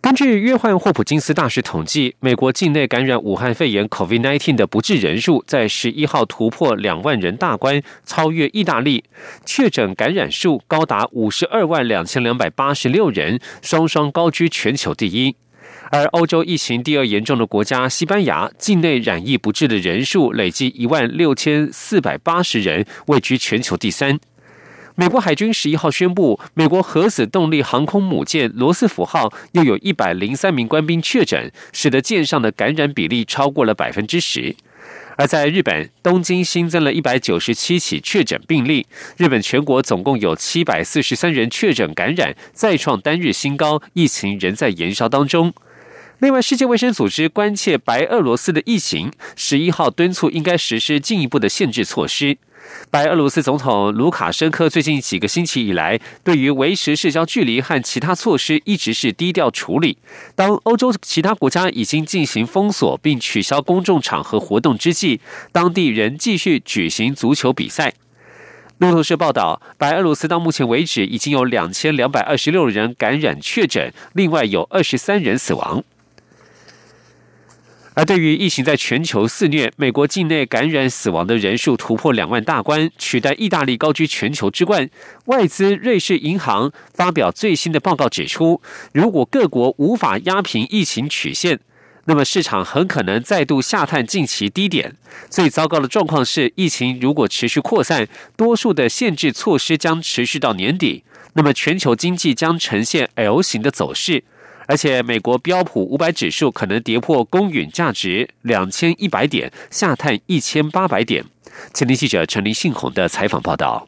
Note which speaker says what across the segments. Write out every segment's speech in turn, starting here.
Speaker 1: 根据约翰霍普金斯大学统计，美国境内感染武汉肺炎 （COVID-19） 的不治人数在十一号突破两万人大关，超越意大利，确诊感染数高达五十二万两千两百八十六人，双双高居全球第一。而欧洲疫情第二严重的国家西班牙，境内染疫不治的人数累计一万六千四百八十人，位居全球第三。美国海军十一号宣布，美国核子动力航空母舰罗斯福号又有一百零三名官兵确诊，使得舰上的感染比例超过了百分之十。而在日本东京新增了一百九十七起确诊病例，日本全国总共有七百四十三人确诊感染，再创单日新高，疫情仍在延烧当中。另外，世界卫生组织关切白俄罗斯的疫情，十一号敦促应该实施进一步的限制措施。白俄罗斯总统卢卡申科最近几个星期以来，对于维持社交距离和其他措施一直是低调处理。当欧洲其他国家已经进行封锁并取消公众场合活动之际，当地仍继续举行足球比赛。路透社报道，白俄罗斯到目前为止已经有两千两百二十六人感染确诊，另外有二十三人死亡。而对于疫情在全球肆虐，美国境内感染死亡的人数突破两万大关，取代意大利高居全球之冠。外资瑞士银行发表最新的报告指出，如果各国无法压平疫情曲线，那么市场很可能再度下探近期低点。最糟糕的状况是，疫情如果持续扩散，多数的限制措施将持续到年底，那么全球经济将呈现 L 型的走势。而且，美国标普五百指数可能跌破公允价值两千一百点，下探一千八百点。前天记者陈林信宏的采访报道。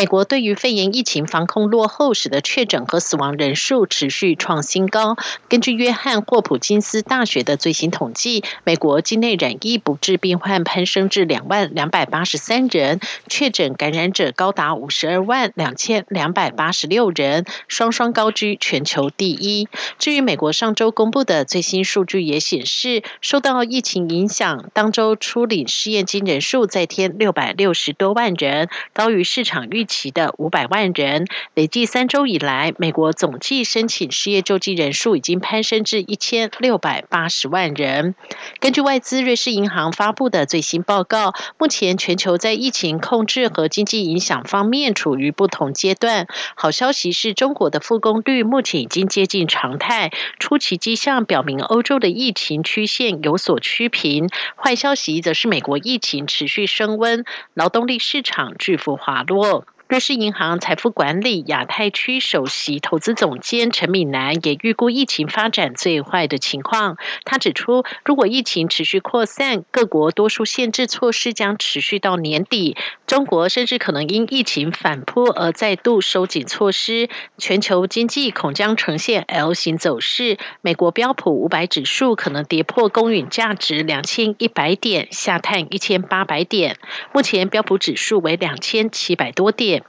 Speaker 2: 美国对于肺炎疫情防控落后，使得确诊和死亡人数持续创新高。根据约翰霍普金斯大学的最新统计，美国境内染疫不治病患攀升至两万两百八十三人，确诊感染者高达五十二万两千两百八十六人，双双高居全球第一。至于美国上周公布的最新数据也显示，受到疫情影响，当周初领失业金人数再添六百六十多万人，高于市场预。预期的五百万人，累计三周以来，美国总计申请失业救济人数已经攀升至一千六百八十万人。根据外资瑞士银行发布的最新报告，目前全球在疫情控制和经济影响方面处于不同阶段。好消息是中国的复工率目前已经接近常态，初期迹象表明欧洲的疫情曲线有所趋平。坏消息则是美国疫情持续升温，劳动力市场巨幅滑落。瑞士银行财富管理亚太区首席投资总监陈敏南也预估疫情发展最坏的情况。他指出，如果疫情持续扩散，各国多数限制措施将持续到年底。中国甚至可能因疫情反扑而再度收紧措施。全球经济恐将呈现 L 型走势。美国标普五百指数可能跌破公允价值两千一百点，下探一千八百点。目前标普指数为两千七百多点。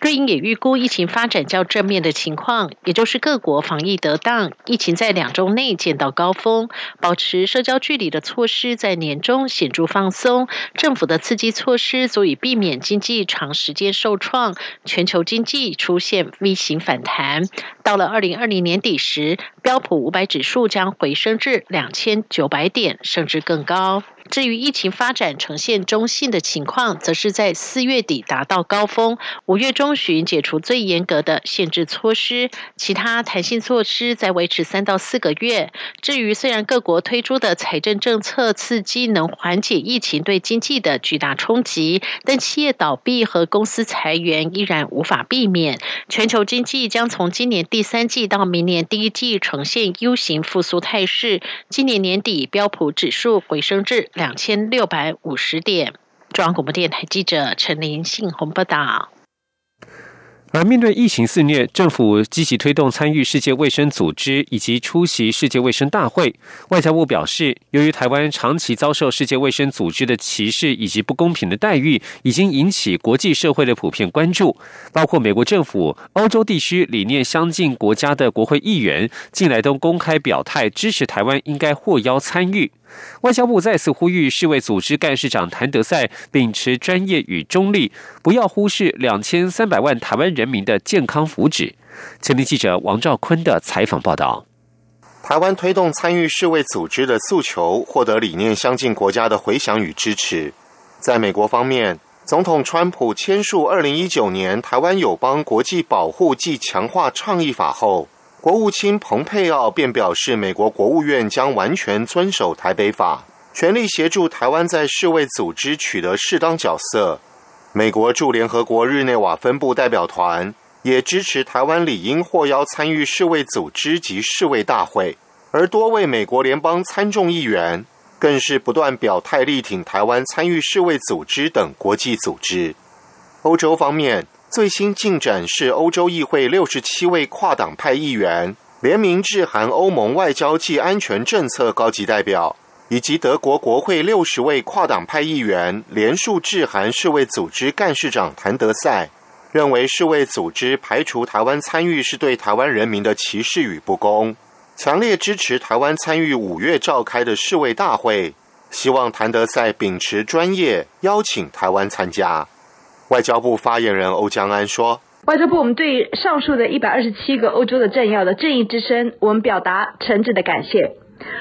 Speaker 2: 瑞银也预估疫情发展较正面的情况，也就是各国防疫得当，疫情在两周内见到高峰，保持社交距离的措施在年中显著放松，政府的刺激措施足以避免经济长时间受创，全球经济出现 V 型反弹。到了二零二零年底时，标普五百指数将回升至两千九百点，甚至更高。至于疫情发展呈现中性的情况，则是在四月底达到高峰，五月中旬解除最严格的限制措施，其他弹性措施在维持三到四个月。至于虽然各国推出的财政政策刺激能缓解疫情对经济的巨大冲击，但企业倒闭和公司裁员依然无法避免。全球经济将从今年第三季到明年第一季呈现 U 型复苏态势。今年年底标普指数回升至。两千六百五十点。中央广播电台记者陈林信宏报道。
Speaker 1: 而面对疫情肆虐，政府积极推动参与世界卫生组织以及出席世界卫生大会。外交部表示，由于台湾长期遭受世界卫生组织的歧视以及不公平的待遇，已经引起国际社会的普遍关注。包括美国政府、欧洲地区理念相近国家的国会议员，近来都公开表态支持台湾应该获邀参与。外交部再次呼吁世卫组织干事长谭德赛秉持专业与中立，不要忽视两千三百万台湾人民的健康福祉。前天记者王兆坤的采访报道：
Speaker 3: 台湾推动参与世卫组织的诉求，获得理念相近国家的回响与支持。在美国方面，总统川普签署二零一九年台湾友邦国际保护暨强化倡议法后。国务卿蓬佩奥便表示，美国国务院将完全遵守台北法，全力协助台湾在世卫组织取得适当角色。美国驻联合国日内瓦分部代表团也支持台湾理应获邀参与世卫组织及世卫大会，而多位美国联邦参众议员更是不断表态力挺台湾参与世卫组织等国际组织。欧洲方面。最新进展是，欧洲议会六十七位跨党派议员联名致函欧盟外交暨安全政策高级代表，以及德国国会六十位跨党派议员联署致函世卫组织干事长谭德赛，认为世卫组织排除台湾参与是对台湾人民的歧视与不公，强烈支持台湾参与五月召开的世卫大会，希望谭德赛秉持专业邀请台湾参加。外交部发言人欧江安说：“
Speaker 4: 外交部，我们对上述的一百二十七个欧洲的政要的正义之声，我们表达诚挚的感谢。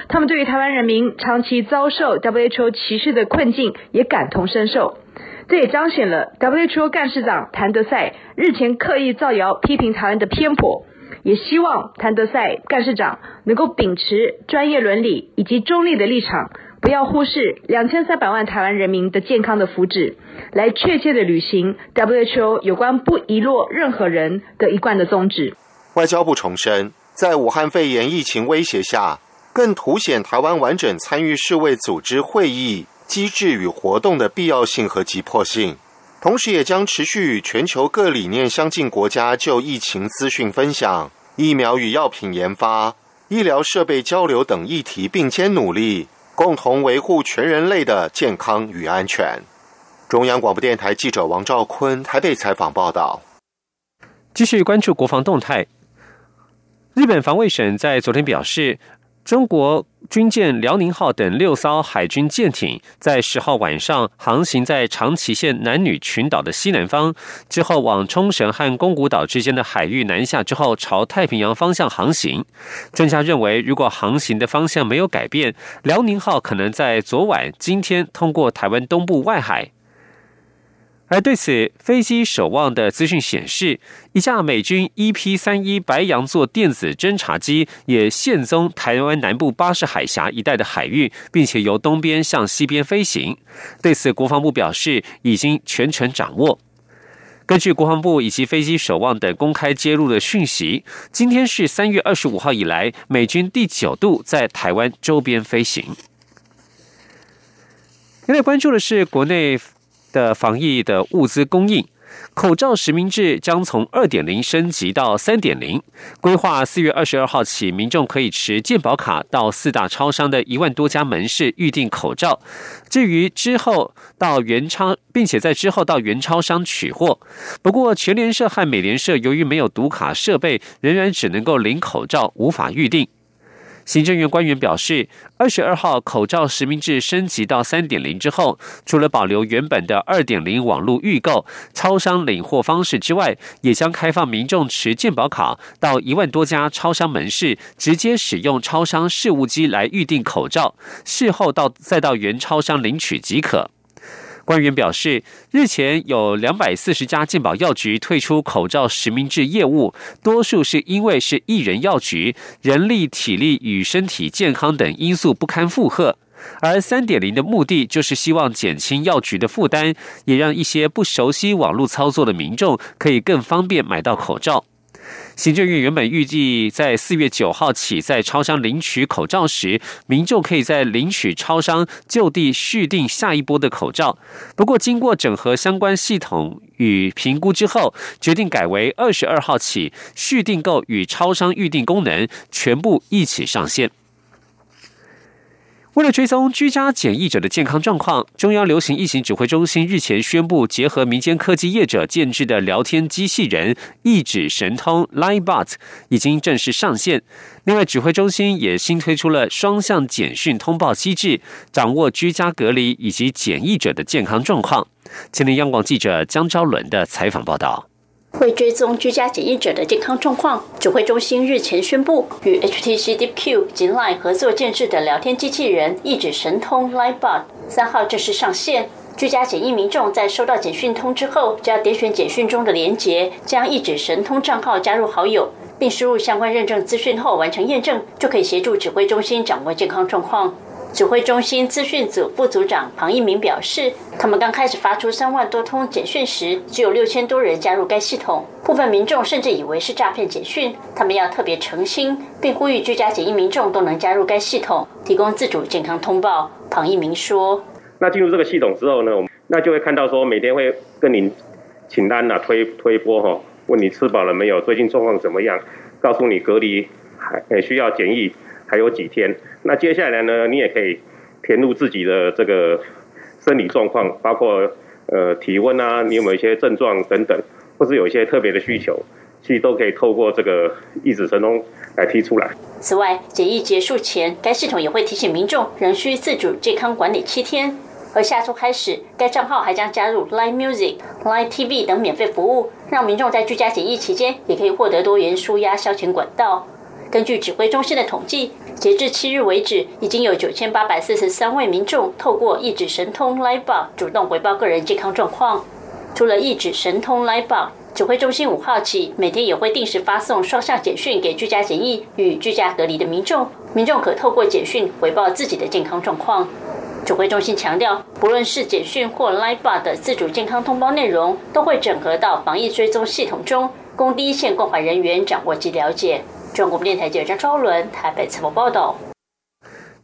Speaker 4: 他们对于台湾人民长期遭受 WHO 歧视的困境也感同身受。这也彰显了 WHO 干事长谭德赛日前刻意造谣批评台湾的偏颇。也希望谭德赛干事长能够秉持专业伦理以及中立的立场。”不要忽视两千三百万台湾人民的健康的福祉，来确切的履行 WHO 有关不遗落任何人的一贯的宗旨。
Speaker 3: 外交部重申，在武汉肺炎疫情威胁下，更凸显台湾完整参与世卫组织会议机制与活动的必要性和急迫性，同时也将持续与全球各理念相近国家就疫情资讯分享、疫苗与药品研发、医疗设备交流等议题并肩努力。共同维护全人类的健康与安全。中央广播电台记者王兆坤台北采访报道。
Speaker 1: 继续关注国防动态。日本防卫省在昨天表示。中国军舰辽宁号等六艘海军舰艇在十号晚上航行在长崎县男女群岛的西南方，之后往冲绳和宫古岛之间的海域南下，之后朝太平洋方向航行。专家认为，如果航行的方向没有改变，辽宁号可能在昨晚、今天通过台湾东部外海。而对此，飞机守望的资讯显示，一架美军 EP 三一白羊座电子侦察机也现踪台湾南部巴士海峡一带的海域，并且由东边向西边飞行。对此，国防部表示已经全程掌握。根据国防部以及飞机守望等公开揭露的讯息，今天是三月二十五号以来美军第九度在台湾周边飞行。有点关注的是国内。的防疫的物资供应，口罩实名制将从二点零升级到三点零。规划四月二十二号起，民众可以持健保卡到四大超商的一万多家门市预订口罩。至于之后到原超，并且在之后到原超商取货。不过全联社和美联社由于没有读卡设备，仍然只能够领口罩，无法预定。行政院官员表示，二十二号口罩实名制升级到三点零之后，除了保留原本的二点零网络预购、超商领货方式之外，也将开放民众持健保卡到一万多家超商门市，直接使用超商事务机来预定口罩，事后到再到原超商领取即可。官员表示，日前有两百四十家健保药局退出口罩实名制业务，多数是因为是一人药局，人力、体力与身体健康等因素不堪负荷。而三点零的目的就是希望减轻药局的负担，也让一些不熟悉网络操作的民众可以更方便买到口罩。行政院原本预计在四月九号起，在超商领取口罩时，民众可以在领取超商就地续订下一波的口罩。不过，经过整合相关系统与评估之后，决定改为二十二号起，续订购与超商预订功能全部一起上线。为了追踪居家检疫者的健康状况，中央流行疫情指挥中心日前宣布，结合民间科技业者建制的聊天机器人“一指神通 ”（LineBot） 已经正式上线。另外，指挥中心也新推出了双向简讯通报机制，掌握居家隔离以及检疫者的健康状况。前天央广记者江昭伦的采访报道。
Speaker 5: 为追踪居家检疫者的健康状况，指挥中心日前宣布，与 HTC DeepQ 及 Line 合作建制的聊天机器人“一指神通 LineBot” 三号正式上线。居家检疫民众在收到简讯通知后，只要点选简讯中的连结，将“一指神通”账号加入好友，并输入相关认证资讯后完成验证，就可以协助指挥中心掌握健康状况。指挥中心资讯组副组长庞一鸣表示，他们刚开始发出三万多通简讯时，只有六千多人加入该系统，部分民众甚至以为是诈骗简讯。他们要特别诚心，并呼吁居家检疫民众都能加入该系统，提供自主健康通报。庞一鸣说：“
Speaker 6: 那进入这个系统之后呢，我那就会看到说每天会跟您请单呐推推波哈，问你吃饱了没有，最近状况怎么样，告诉你隔离还需要检疫。”还有几天，那接下来呢？你也可以填入自己的这个生理状况，包括呃体温啊，你有没有一些症状等等，或是有一些特别的需求，其实都可以透过这个一指神通来提出来。
Speaker 5: 此外，检疫结束前，该系统也会提醒民众仍需自主健康管理七天。而下周开始，该账号还将加入 Line Music、Line TV 等免费服务，让民众在居家检疫期间也可以获得多元舒压消遣管道。根据指挥中心的统计，截至七日为止，已经有九千八百四十三位民众透过一指神通 Live b o 主动回报个人健康状况。除了一指神通 Live b o 指挥中心五号起每天也会定时发送双向简讯给居家检疫与居家隔离的民众，民众可透过简讯回报自己的健康状况。指挥中心强调，不论是简讯或 Live b o 的自主健康通报内容，都会整合到防疫追踪系统中，供第一线关怀人员掌握及了解。中国电台记者张昭伦台北采访报道。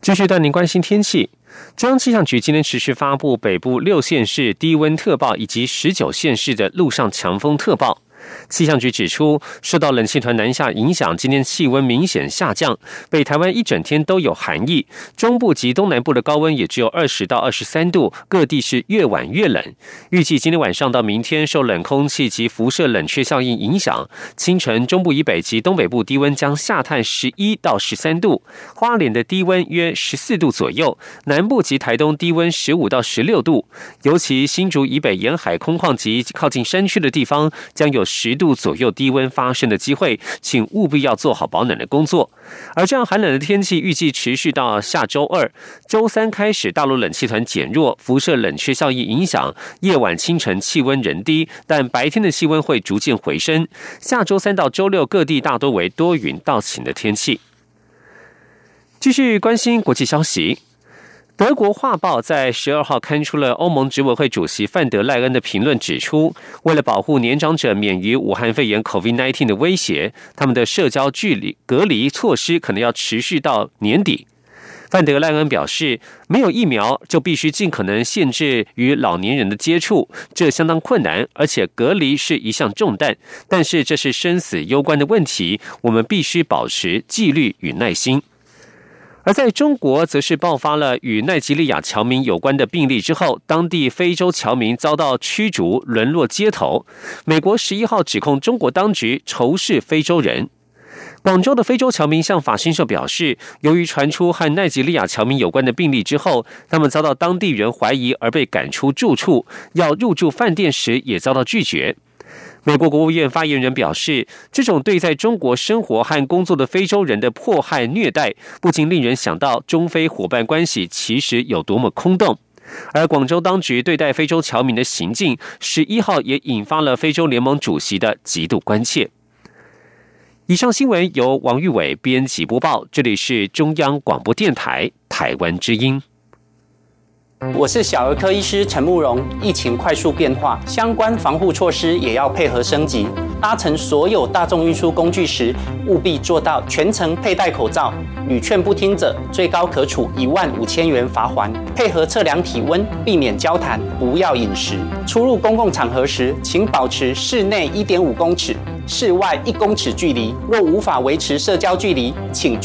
Speaker 1: 继续带您关心天气。中央气象局今天持续发布北部六县市低温特报，以及十九县市的路上强风特报。气象局指出，受到冷气团南下影响，今天气温明显下降，北台湾一整天都有寒意，中部及东南部的高温也只有二十到二十三度，各地是越晚越冷。预计今天晚上到明天，受冷空气及辐射冷却效应影响，清晨中部以北及东北部低温将下探十一到十三度，花莲的低温约十四度左右，南部及台东低温十五到十六度，尤其新竹以北沿海空旷及靠近山区的地方将有。十度左右低温发生的机会，请务必要做好保暖的工作。而这样寒冷的天气预计持续到下周二、周三开始，大陆冷气团减弱，辐射冷却效应影响，夜晚、清晨气温仍低，但白天的气温会逐渐回升。下周三到周六，各地大多为多云到晴的天气。继续关心国际消息。德国《画报》在十二号刊出了欧盟执委会主席范德赖恩的评论，指出，为了保护年长者免于武汉肺炎 （COVID-19） 的威胁，他们的社交距离隔离措施可能要持续到年底。范德赖恩表示，没有疫苗就必须尽可能限制与老年人的接触，这相当困难，而且隔离是一项重担。但是这是生死攸关的问题，我们必须保持纪律与耐心。而在中国，则是爆发了与奈及利亚侨民有关的病例之后，当地非洲侨民遭到驱逐，沦落街头。美国十一号指控中国当局仇视非洲人。广州的非洲侨民向法新社表示，由于传出和奈及利亚侨民有关的病例之后，他们遭到当地人怀疑而被赶出住处，要入住饭店时也遭到拒绝。美国国务院发言人表示，这种对在中国生活和工作的非洲人的迫害虐待，不禁令人想到中非伙伴关系其实有多么空洞。而广州当局对待非洲侨民的行径，十一号也引发了非洲联盟主席的极度关切。以上新闻由王玉伟编辑播报，这里是中央广播电台台湾之音。
Speaker 7: 我是小儿科医师陈慕容。疫情快速变化，相关防护措施也要配合升级。搭乘所有大众运输工具时，务必做到全程佩戴口罩。屡劝不听者，最高可处一万五千元罚款。配合测量体温，避免交谈，不要饮食。出入公共场合时，请保持室内一点五公尺、室外一公尺距离。若无法维持社交距离，请。